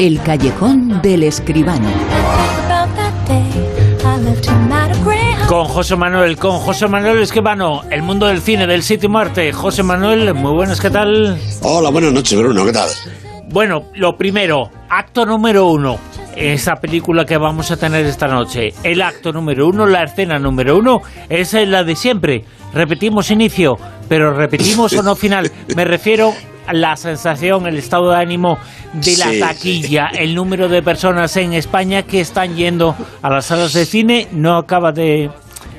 El callejón del escribano. Con José Manuel, con José Manuel Escribano, el mundo del cine del sitio Marte. José Manuel, muy buenas, ¿qué tal? Hola, buenas noches, Bruno, ¿qué tal? Bueno, lo primero, acto número uno. Esa película que vamos a tener esta noche. El acto número uno, la escena número uno, es la de siempre. Repetimos inicio, pero repetimos o no final. Me refiero la sensación, el estado de ánimo de la Sí, taquilla, el número de personas en España que están yendo a las salas de cine no acaba de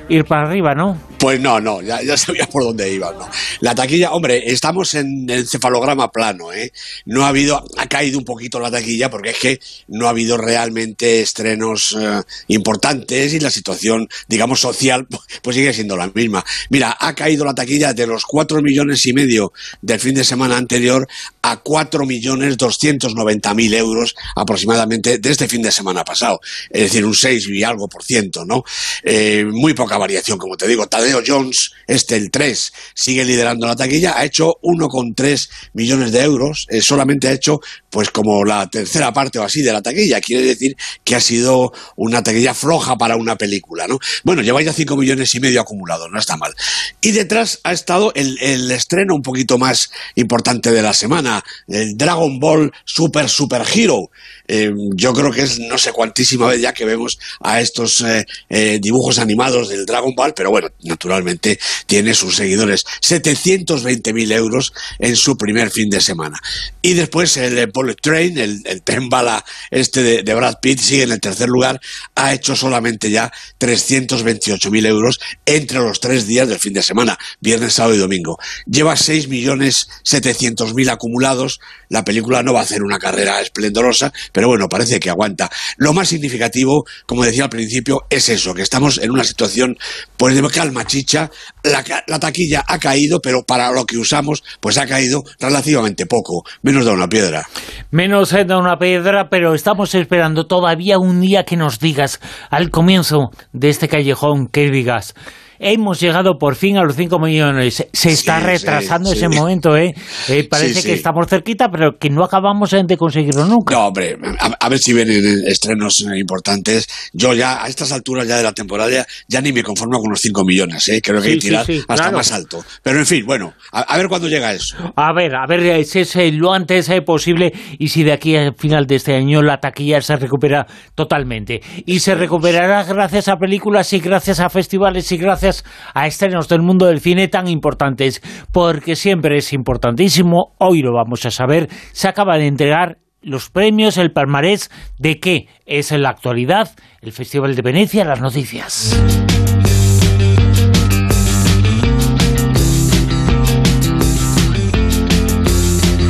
ir para arriba, ¿no? Pues no, no, ya, sabía por dónde iba, ¿no? La taquilla, hombre, estamos en el cefalograma plano, ¿eh? No ha habido, ha caído un poquito la taquilla porque es que no ha habido realmente estrenos eh, importantes y la situación, digamos, social, pues sigue siendo la misma. Mira, ha caído la taquilla de los cuatro millones y medio del fin de semana anterior a cuatro millones doscientos noventa mil euros aproximadamente de este fin de semana pasado. Es decir, un 6 y algo por ciento, ¿no? Eh, muy poca variación, como te digo. Tadeo Jones, este el 3, sigue liderando la taquilla, ha hecho 1,3 millones de euros, eh, solamente ha hecho pues como la tercera parte o así de la taquilla, quiere decir que ha sido una taquilla floja para una película, ¿no? Bueno, lleva ya 5 millones y medio acumulados, no está mal. Y detrás ha estado el, estreno un poquito más importante de la semana, el Dragon Ball Super Super Hero. Eh, yo creo que es no sé cuantísima vez ya que vemos a estos eh, dibujos animados del Dragon Ball, pero bueno, naturalmente tiene sus seguidores. 720.000 euros en su primer fin de semana. Y después el eh, Bullet Train, el, el tren bala este de, Brad Pitt, sigue en el tercer lugar, ha hecho solamente ya 328.000 euros entre los tres días del fin de semana, viernes, sábado y domingo. Lleva 6.700.000 acumulados, la película no va a hacer una carrera esplendorosa, pero bueno, parece que aguanta. Lo más significativo, como decía al principio, es eso, que estamos en una situación pues de calma chicha, la, la taquilla ha caído, pero para lo que usamos, pues ha caído relativamente poco, menos de una piedra. Menos de una piedra, pero estamos esperando todavía un día que nos digas, al comienzo de este callejón, que digas, hemos llegado por fin a los 5 millones. Se está Sí, retrasando sí, ese sí. momento, ¿eh? Eh, parece que estamos cerquita, pero que no acabamos de conseguirlo nunca. No, hombre, a, a ver si vienen estrenos importantes. Yo ya, a estas alturas ya de la temporada, ya, ya ni me conformo con los 5 millones, ¿eh? Creo que hay que tirar hasta claro. más alto. Pero en fin, bueno, a, a ver cuándo llega eso. A ver, a ver si es eh, lo antes eh, posible y si de aquí al final de este año la taquilla se recupera totalmente. Y se recuperará gracias a películas y gracias a festivales y gracias a estrenos del mundo del cine tan importantes. Porque siempre es importantísimo, hoy lo vamos a saber, se acaba de entregar los premios, el palmarés de qué es en la actualidad el Festival de Venecia, las noticias.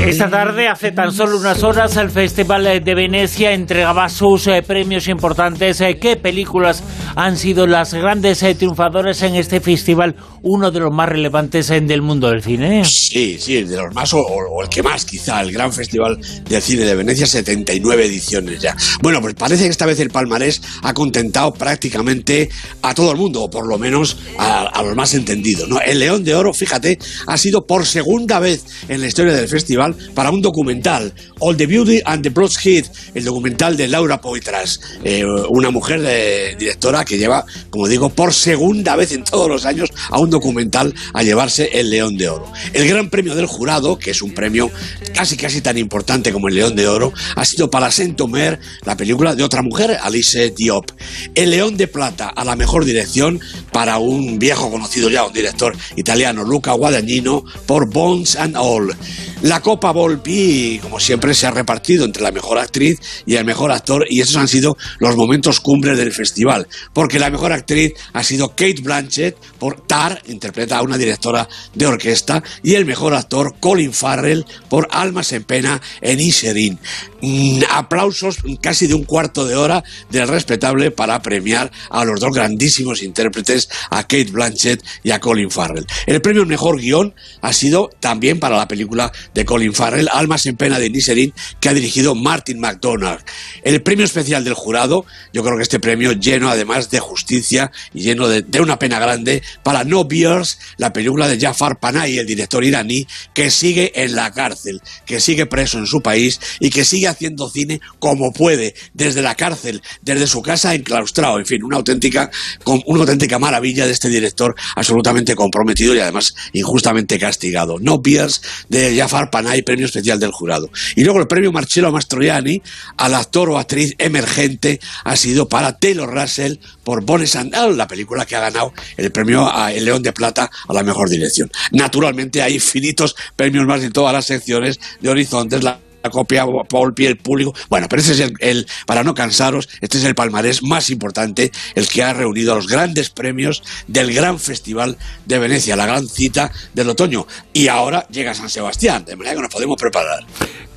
Esta tarde, hace tan solo unas horas, el Festival de Venecia entregaba sus eh, premios importantes. Eh, ¿Qué películas han sido las grandes eh, triunfadoras en este festival? Uno de los más relevantes eh, del mundo del cine. Sí, sí, de los más o, o el que más, quizá, el Gran Festival del Cine de Venecia, 79 ediciones ya. Bueno, pues parece que esta vez el palmarés ha contentado prácticamente a todo el mundo, o por lo menos a, a los más entendidos. ¿no? El León de Oro, fíjate, ha sido por segunda vez en la historia del festival para un documental, All the Beauty and the Broadhead, el documental de Laura Poitras, eh, una mujer directora que lleva, como digo, por segunda vez en todos los años a un documental a llevarse el León de Oro. El Gran Premio del Jurado, que es un premio casi casi tan importante como el León de Oro, ha sido para Saint-Omer, la película de otra mujer, Alice Diop. El León de Plata a la mejor dirección para un viejo conocido ya, un director italiano, Luca Guadagnino, por Bones and All. La Copa Volpi, como siempre, se ha repartido entre la mejor actriz y el mejor actor, y esos han sido los momentos cumbres del festival, porque la mejor actriz ha sido Kate Blanchett por Tar, interpreta a una directora de orquesta, y el mejor actor Colin Farrell por Almas en Pena en Iserin. Mm, aplausos casi de un cuarto de hora del respetable para premiar a los dos grandísimos intérpretes, a Kate Blanchett y a Colin Farrell. El premio mejor guion ha sido también para la película de Colin Farrell, Almas en pena de Niserin, que ha dirigido Martin McDonagh. El premio especial del jurado, yo creo que este premio lleno además de justicia y lleno de, una pena grande para No Beers, la película de Jafar Panahi, el director iraní, que sigue en la cárcel, que sigue preso en su país y que sigue haciendo cine como puede, desde la cárcel, desde su casa enclaustrado, en fin, una auténtica, una auténtica maravilla de este director absolutamente comprometido y además injustamente castigado. No Beers de Jafar Panahi, premio especial del jurado. Y luego el premio Marcello Mastroianni al actor o actriz emergente ha sido para Taylor Russell por Bones and la película que ha ganado el premio a El León de Plata a la mejor dirección. Naturalmente hay infinitos premios más en todas las secciones de Horizontes, la copia Paul Pie, el público. Bueno, pero ese es el, para no cansaros, este es el palmarés más importante, el que ha reunido a los grandes premios del gran festival de Venecia, la gran cita del otoño. Y ahora llega San Sebastián, de manera que nos podemos preparar.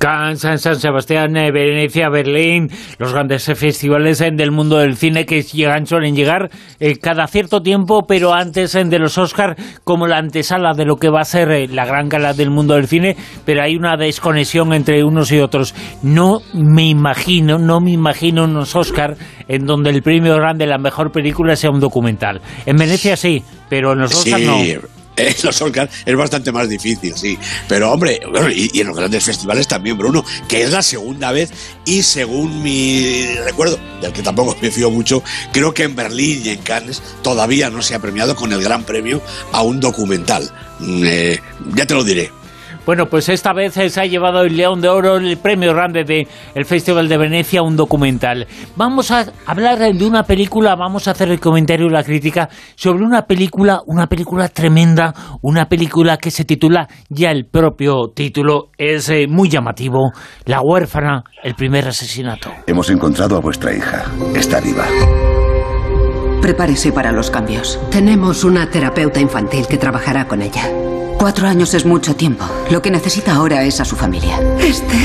Cannes, San Sebastián, eh, Venecia, Berlín, los grandes festivales eh, del mundo del cine que llegan, suelen llegar eh, cada cierto tiempo, pero antes de los Oscars, como la antesala de lo que va a ser la gran gala del mundo del cine, pero hay una desconexión entre unos y otros. No me imagino, no me imagino unos Oscars en donde el premio grande, la mejor película, sea un documental. En Venecia sí, pero en los Oscars no en los Oscars es bastante más difícil, sí. Pero hombre, y, en los grandes festivales también, Bruno, que es la segunda vez y según mi recuerdo, del que tampoco me fío mucho, creo que en Berlín y en Cannes todavía no se ha premiado con el gran premio a un documental. Mm, eh, ya te lo diré. Bueno, pues esta vez se ha llevado el León de Oro, el premio grande del Festival de Venecia, un documental. Vamos a hablar de una película, vamos a hacer el comentario y la crítica sobre una película, una película tremenda, una película que se titula, ya el propio título es eh, muy llamativo, La huérfana, el primer asesinato. Hemos encontrado a vuestra hija, está viva. Prepárese para los cambios. Tenemos una terapeuta infantil que trabajará con ella. Cuatro años es mucho tiempo. Lo que necesita ahora es a su familia. Esther.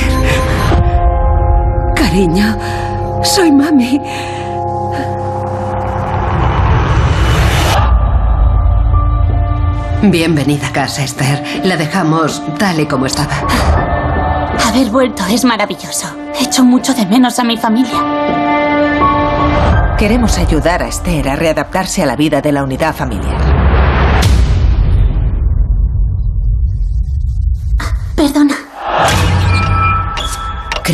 Cariño, soy mami. Bienvenida a casa, Esther. La dejamos tal y como estaba. Haber vuelto es maravilloso. He hecho mucho de menos a mi familia. Queremos ayudar a Esther a readaptarse a la vida de la unidad familiar.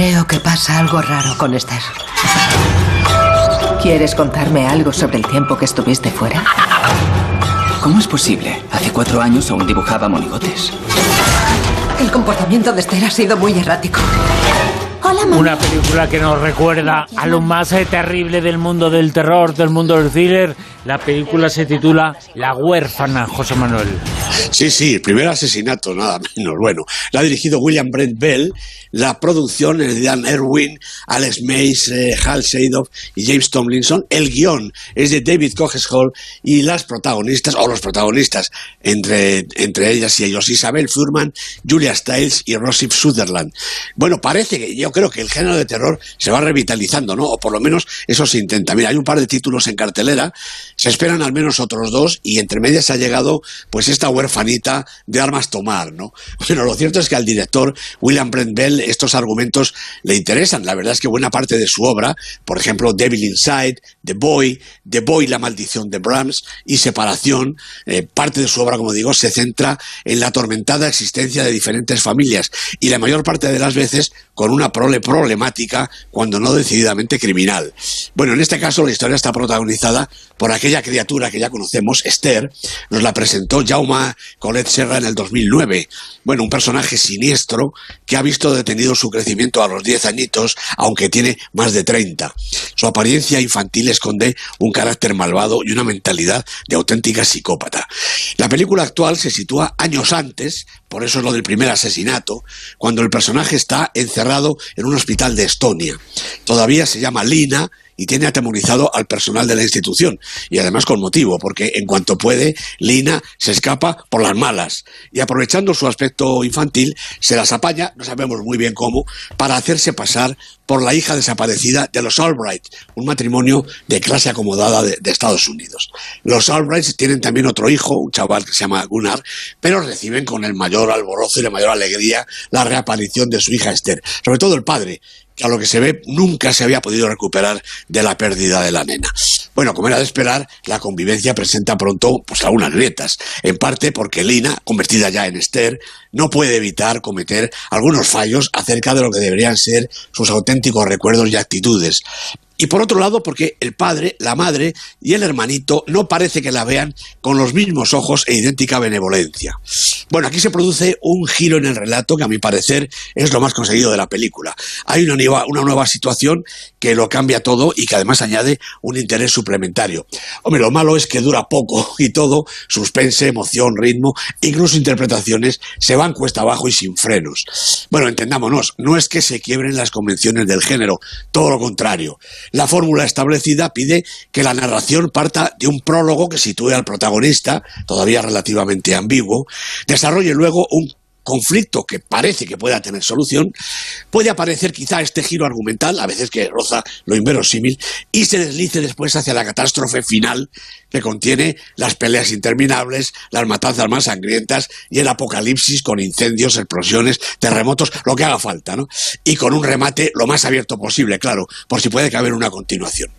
Creo que pasa algo raro con Esther. ¿Quieres contarme algo sobre el tiempo que estuviste fuera? ¿Cómo es posible? Hace cuatro años aún dibujaba monigotes. El comportamiento de Esther ha sido muy errático. Una película que nos recuerda a lo más eh, terrible del mundo del terror, del mundo del thriller. La película se titula La huérfana, José Manuel. Sí, sí, el primer asesinato, nada menos. Bueno, la ha dirigido William Brent Bell, la producción es de Dan Erwin, Alex Mays, eh, Hal Seidoff y James Tomlinson. El guion es de David Coges Hall y las protagonistas, o los protagonistas, entre, entre ellas y ellos, Isabel Furman, Julia Stiles y Rossif Sutherland. Bueno, parece que yo creo que el género de terror se va revitalizando, ¿no? O por lo menos eso se intenta. Mira, hay un par de títulos en cartelera, se esperan al menos otros dos y entre medias ha llegado pues esta huerfanita de armas tomar, ¿no? Bueno, lo cierto es que al director William Brent Bell estos argumentos le interesan. La verdad es que buena parte de su obra, por ejemplo, Devil Inside, The Boy, The Boy, La maldición de Brahms y Separación, eh, parte de su obra, como digo, se centra en la atormentada existencia de diferentes familias y la mayor parte de las veces con una prole problemática, cuando no decididamente criminal. Bueno, en este caso la historia está protagonizada por aquella criatura que ya conocemos, Esther, nos la presentó Jaume Colette Serra en el 2009. Bueno, un personaje siniestro que ha visto detenido su crecimiento a los 10 añitos, aunque tiene más de 30. Su apariencia infantil esconde un carácter malvado y una mentalidad de auténtica psicópata. La película actual se sitúa años antes, por eso es lo del primer asesinato, cuando el personaje está encerrado en un hospital de Estonia. Todavía se llama Lina y tiene atemorizado al personal de la institución. Y además con motivo, porque en cuanto puede, Lina se escapa por las malas. Y aprovechando su aspecto infantil, se las apaña, no sabemos muy bien cómo, para hacerse pasar por la hija desaparecida de los Albright, un matrimonio de clase acomodada de, Estados Unidos. Los Albrights tienen también otro hijo, un chaval que se llama Gunnar, pero reciben con el mayor alborozo y la mayor alegría la reaparición de su hija Esther, sobre todo el padre, a lo que se ve nunca se había podido recuperar de la pérdida de la nena. Bueno, como era de esperar, la convivencia presenta pronto pues algunas grietas, en parte porque Lina, convertida ya en Esther, no puede evitar cometer algunos fallos acerca de lo que deberían ser sus auténticos recuerdos y actitudes. Y por otro lado, porque el padre, la madre y el hermanito no parece que la vean con los mismos ojos e idéntica benevolencia. Bueno, aquí se produce un giro en el relato que a mi parecer es lo más conseguido de la película. Hay una nueva, una nueva situación que lo cambia todo y que además añade un interés suplementario. Hombre, lo malo es que dura poco y todo, suspense, emoción, ritmo, incluso interpretaciones, se van cuesta abajo y sin frenos. Bueno, entendámonos, no es que se quiebren las convenciones del género, todo lo contrario. La fórmula establecida pide que la narración parta de un prólogo que sitúe al protagonista, todavía relativamente ambiguo, desarrolle luego un conflicto que parece que pueda tener solución, puede aparecer quizá este giro argumental, a veces que roza lo inverosímil, y se deslice después hacia la catástrofe final que contiene las peleas interminables, las matanzas más sangrientas y el apocalipsis con incendios, explosiones, terremotos, lo que haga falta, ¿no? Y con un remate lo más abierto posible, claro, por si puede caber una continuación.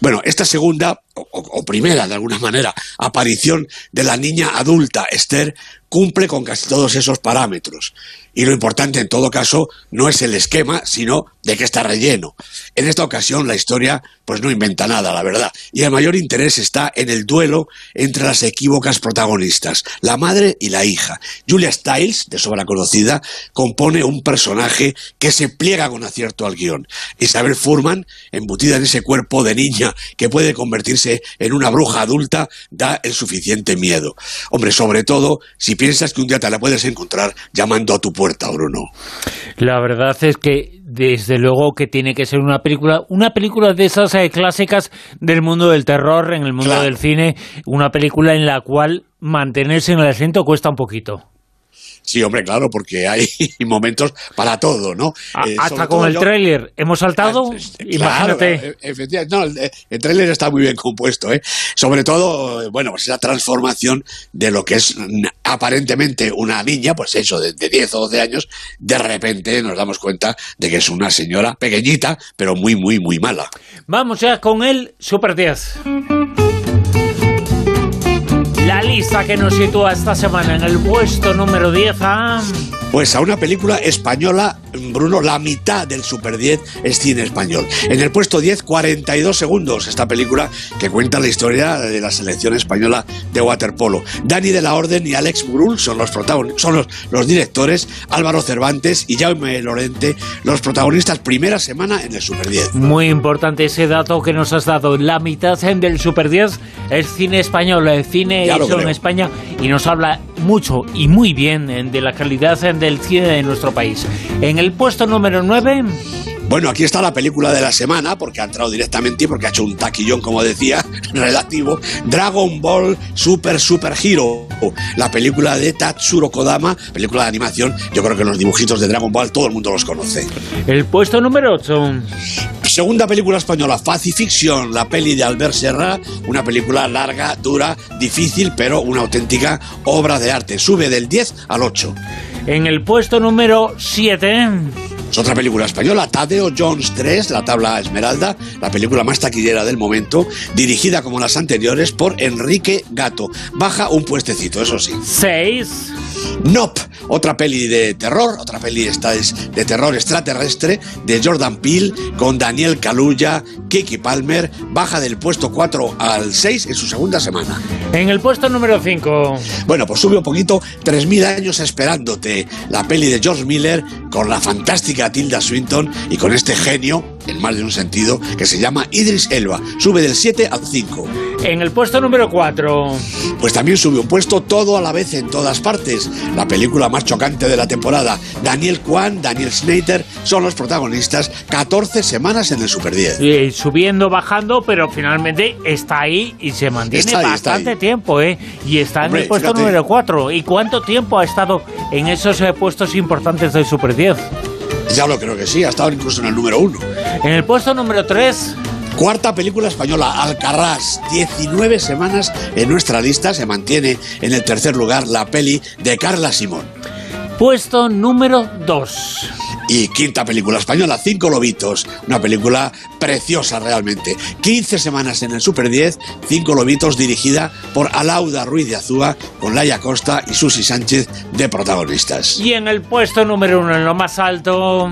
Bueno, esta segunda, o, primera de alguna manera, aparición de la niña adulta Esther cumple con casi todos esos parámetros. Y lo importante en todo caso no es el esquema, sino de que está relleno. En esta ocasión la historia pues no inventa nada, la verdad. Y el mayor interés está en el duelo entre las equívocas protagonistas, la madre y la hija. Julia Stiles, de sobra conocida, compone un personaje que se pliega con acierto al guion. Isabel Furman, embutida en ese cuerpo de niña que puede convertirse en una bruja adulta, da el suficiente miedo. Hombre, sobre todo si piensas que un día te la puedes encontrar llamando a tu puerta, Bruno. La verdad es que desde luego que tiene que ser una película, una película de esas eh, clásicas del mundo del terror, en el mundo del cine, una película en la cual mantenerse en el asiento cuesta un poquito. Sí, hombre, claro, porque hay momentos para todo, ¿no? Eh, hasta con el tráiler hemos saltado, ah, imagínate. E-, efectivamente, no, el, tráiler está muy bien compuesto, ¿eh? Sobre todo, bueno, pues esa transformación de lo que es aparentemente una niña, pues eso, de, de 10 o 12 años, de repente nos damos cuenta de que es una señora pequeñita, pero muy, muy, muy mala. Vamos ya con el Super 10 la lista que nos sitúa esta semana en el puesto número 10 a... Pues a una película española, Bruno, la mitad del Super 10 es cine español. En el puesto 10, 42 segundos, esta película que cuenta la historia de la selección española de waterpolo. Dani de la Orden y Alex Brul son los protagonistas, son los, directores, Álvaro Cervantes y Jaume Lorente, los protagonistas primera semana en el Super 10. Muy importante ese dato que nos has dado. La mitad del Super 10 es cine español, el cine hecho en España y nos habla mucho y muy bien de la calidad del cine de nuestro país. En el puesto número 9... Bueno, aquí está la película de la semana, porque ha entrado directamente y porque ha hecho un taquillón, como decía, relativo. Dragon Ball Super Super Hero, la película de Tatsuro Kodama, película de animación. Yo creo que los dibujitos de Dragon Ball todo el mundo los conoce. El puesto número 8. Segunda película española, Facifiction, la peli de Albert Serra, una película larga, dura, difícil, pero una auténtica obra de arte. Sube del 10 al 8. En el puesto número 7. Es otra película española, Tadeo Jones 3, La Tabla Esmeralda, la película más taquillera del momento, dirigida como las anteriores por Enrique Gato. Baja un puestecito, eso sí. 6. Nope, otra peli de terror, otra peli esta es de terror extraterrestre de Jordan Peele con Daniel Kaluuya, Kiki Palmer, baja del puesto 4 al 6 en su segunda semana. En el puesto número 5. Bueno, pues sube un poquito 3000 años esperándote, la peli de George Miller con la fantástica Tilda Swinton y con este genio en más de un sentido, que se llama Idris Elba. Sube del 7 al 5. En el puesto número 4. Pues también sube un puesto todo a la vez en todas partes. La película más chocante de la temporada. Daniel Kwan, Daniel Snyder son los protagonistas. 14 semanas en el Super 10. Y subiendo, bajando, pero finalmente está ahí y se mantiene Está ahí, está bastante tiempo, ¿eh? Y está Hombre, en el puesto fíjate. número 4. ¿Y cuánto tiempo ha estado en esos eh, puestos importantes del Super 10? Ya lo creo que sí, ha estado incluso en el número 1. En el puesto número 3. Cuarta película española, Alcarrás. 19 semanas en nuestra lista. Se mantiene en el tercer lugar la peli de Carla Simón. Puesto número 2. Y quinta película española, Cinco Lobitos. Una película preciosa realmente. 15 semanas en el Super 10, Cinco Lobitos, dirigida por Alauda Ruiz de Azúa, con Laia Costa y Susi Sánchez de protagonistas. Y en el puesto número 1, en lo más alto.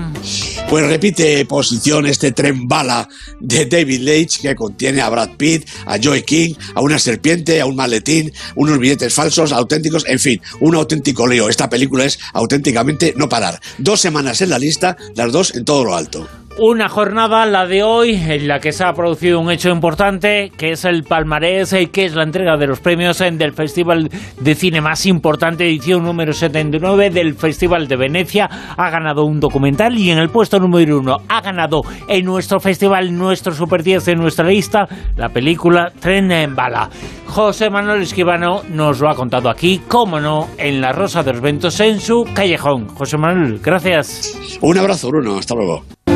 Pues repite posición este tren bala de David Leitch que contiene a Brad Pitt, a Joey King, a una serpiente, a un maletín, unos billetes falsos, auténticos, en fin, un auténtico lío. Esta película es auténticamente no parar. Dos semanas en la lista, las dos en todo lo alto. Una jornada, la de hoy, en la que se ha producido un hecho importante, que es el palmarés, eh, que es la entrega de los premios eh, del Festival de Cine más importante, edición número 79 del Festival de Venecia. Ha ganado un documental y en el puesto número uno ha ganado en nuestro festival, nuestro Super 10 en nuestra lista, la película Tren en Bala. José Manuel Esquivano nos lo ha contado aquí, cómo no, en La Rosa de los Ventos, en su callejón. José Manuel, gracias. Un abrazo, Bruno. Hasta luego.